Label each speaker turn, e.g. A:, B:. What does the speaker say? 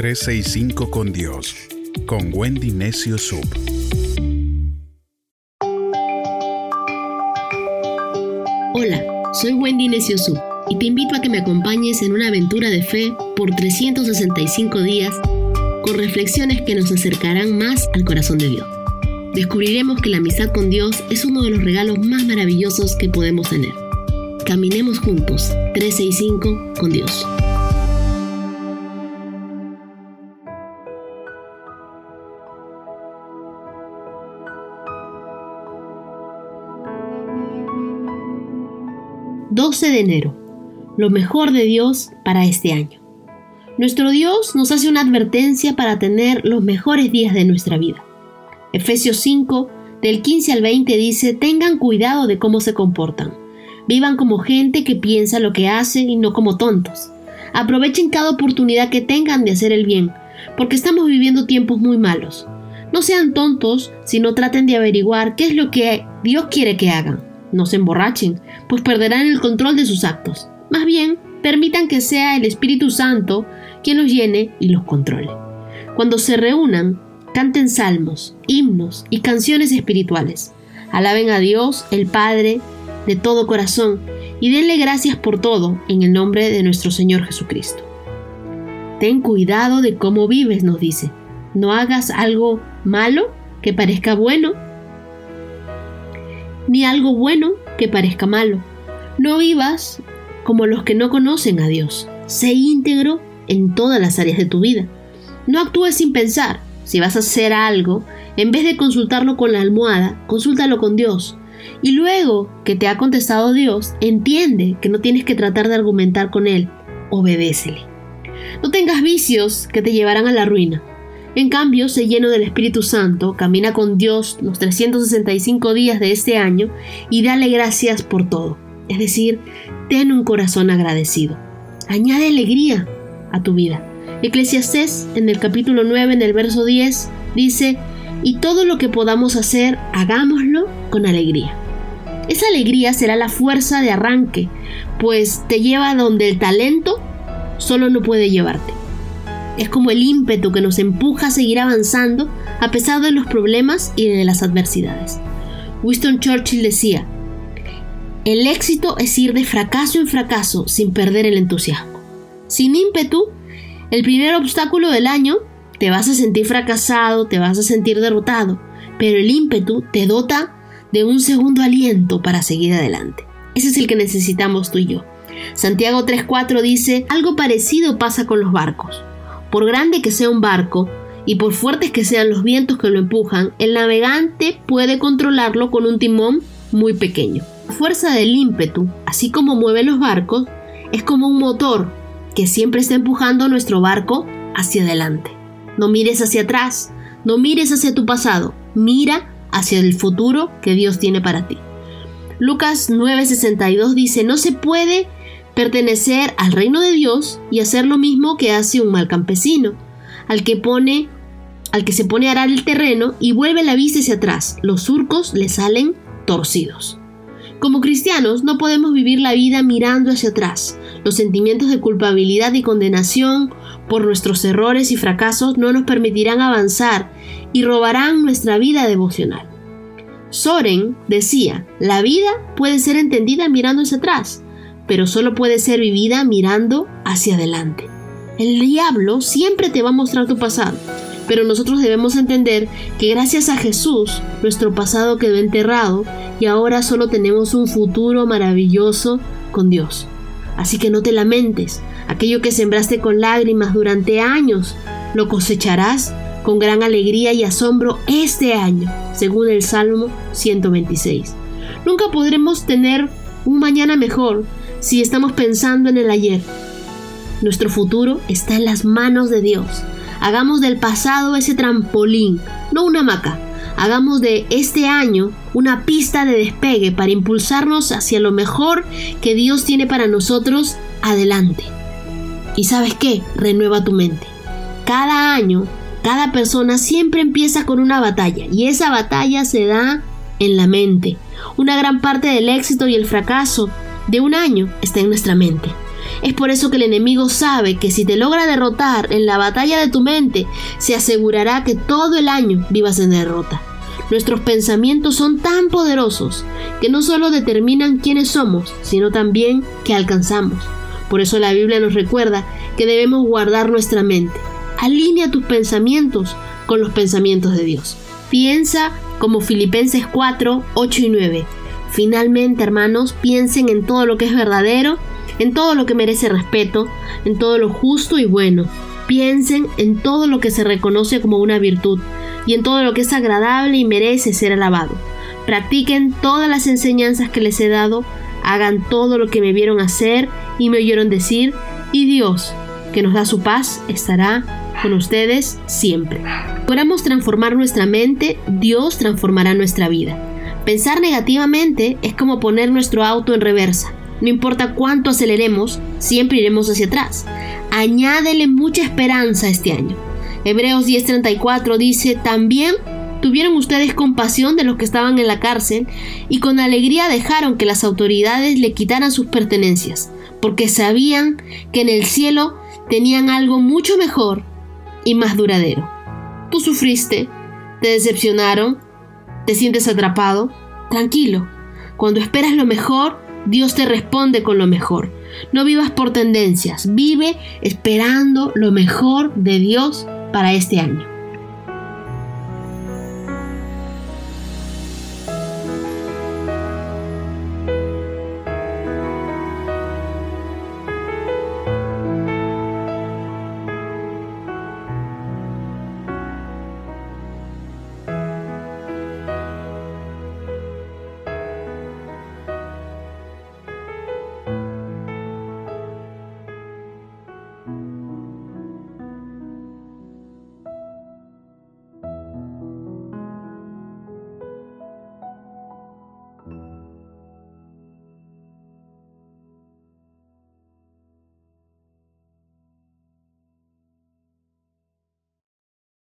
A: 365 con Dios, con Wendy Necio Sub.
B: Hola, soy Wendy Necio Sub y te invito a que me acompañes en una aventura de fe por 365 días con reflexiones que nos acercarán más al corazón de Dios. Descubriremos que la amistad con Dios es uno de los regalos más maravillosos que podemos tener. Caminemos juntos, 365 con Dios. ...12 de enero... ...lo mejor de Dios para este año... Nuestro Dios nos hace una advertencia para tener los mejores días de nuestra vida. Efesios 5, del 15 al 20 dice, tengan cuidado de cómo se comportan. Vivan como gente que piensa lo que hace y no como tontos. Aprovechen cada oportunidad que tengan de hacer el bien, porque estamos viviendo tiempos muy malos. No sean tontos, sino traten de averiguar qué es lo que Dios quiere que hagan. No se emborrachen, pues perderán el control de sus actos. Más bien, permitan que sea el Espíritu Santo quien los llene y los controle. Cuando se reúnan, canten salmos, himnos y canciones espirituales. Alaben a Dios, el Padre, de todo corazón, y denle gracias por todo en el nombre de nuestro Señor Jesucristo. Ten cuidado de cómo vives, nos dice. No hagas algo malo que parezca bueno, ni algo bueno que parezca malo. No vivas como los que no conocen a Dios. Sé íntegro en todas las áreas de tu vida. No actúes sin pensar. Si vas a hacer algo, en vez de consultarlo con la almohada, consúltalo con Dios. Y luego que te ha contestado Dios, entiende que no tienes que tratar de argumentar con Él. Obedécele. No tengas vicios que te llevarán a la ruina. En cambio, sé lleno del Espíritu Santo, camina con Dios los 365 días de este año y dale gracias por todo. Es decir, ten un corazón agradecido. Añade alegría a tu vida. Eclesiastés en el capítulo 9, en el verso 10, dice, y todo lo que podamos hacer, hagámoslo con alegría. Esa alegría será la fuerza de arranque, pues te lleva donde el talento solo no puede llevarte. Es como el ímpetu que nos empuja a seguir avanzando a pesar de los problemas y de las adversidades. Winston Churchill decía, el éxito es ir de fracaso en fracaso sin perder el entusiasmo. Sin ímpetu, el primer obstáculo del año, te vas a sentir fracasado, te vas a sentir derrotado, pero el ímpetu te dota de un segundo aliento para seguir adelante. Ese es el que necesitamos tú y yo. Santiago 3.4 dice, algo parecido pasa con los barcos. Por grande que sea un barco y por fuertes que sean los vientos que lo empujan, el navegante puede controlarlo con un timón muy pequeño. La fuerza del ímpetu, así como mueve los barcos, es como un motor que siempre está empujando nuestro barco hacia adelante. No mires hacia atrás, no mires hacia tu pasado, mira hacia el futuro que Dios tiene para ti. Lucas 9:62 dice, no se puede pertenecer al reino de Dios y hacer lo mismo que hace un mal campesino, al que pone al que se pone a arar el terreno y vuelve la vista hacia atrás. Los surcos le salen torcidos. Como cristianos no podemos vivir la vida mirando hacia atrás. Los sentimientos de culpabilidad y condenación por nuestros errores y fracasos no nos permitirán avanzar y robarán nuestra vida devocional. Soren decía, la vida puede ser entendida mirando hacia atrás, pero solo puede ser vivida mirando hacia adelante. El diablo siempre te va a mostrar tu pasado, pero nosotros debemos entender que gracias a Jesús nuestro pasado quedó enterrado y ahora solo tenemos un futuro maravilloso con Dios. Así que no te lamentes, aquello que sembraste con lágrimas durante años, lo cosecharás con gran alegría y asombro este año, según el Salmo 126. Nunca podremos tener un mañana mejor si estamos pensando en el ayer. Nuestro futuro está en las manos de Dios. Hagamos del pasado ese trampolín, no una hamaca. Hagamos de este año una pista de despegue para impulsarnos hacia lo mejor que Dios tiene para nosotros adelante. Y sabes qué, renueva tu mente. Cada año, cada persona siempre empieza con una batalla y esa batalla se da en la mente. Una gran parte del éxito y el fracaso de un año está en nuestra mente. Es por eso que el enemigo sabe que si te logra derrotar en la batalla de tu mente, se asegurará que todo el año vivas en derrota. Nuestros pensamientos son tan poderosos que no solo determinan quiénes somos, sino también qué alcanzamos. Por eso la Biblia nos recuerda que debemos guardar nuestra mente. Alinea tus pensamientos con los pensamientos de Dios. Piensa como Filipenses 4, 8 y 9. Finalmente, hermanos, piensen en todo lo que es verdadero, en todo lo que merece respeto, en todo lo justo y bueno. Piensen en todo lo que se reconoce como una virtud y en todo lo que es agradable y merece ser alabado. Practiquen todas las enseñanzas que les he dado, hagan todo lo que me vieron hacer y me oyeron decir, y Dios, que nos da su paz, estará con ustedes siempre. Logramos transformar nuestra mente, Dios transformará nuestra vida. Pensar negativamente es como poner nuestro auto en reversa. No importa cuánto aceleremos, siempre iremos hacia atrás. Añádele mucha esperanza este año. Hebreos 10:34 dice, también tuvieron ustedes compasión de los que estaban en la cárcel y con alegría dejaron que las autoridades le quitaran sus pertenencias, porque sabían que en el cielo tenían algo mucho mejor y más duradero. Tú sufriste, te decepcionaron, te sientes atrapado. Tranquilo, cuando esperas lo mejor, Dios te responde con lo mejor. No vivas por tendencias, vive esperando lo mejor de Dios para este año.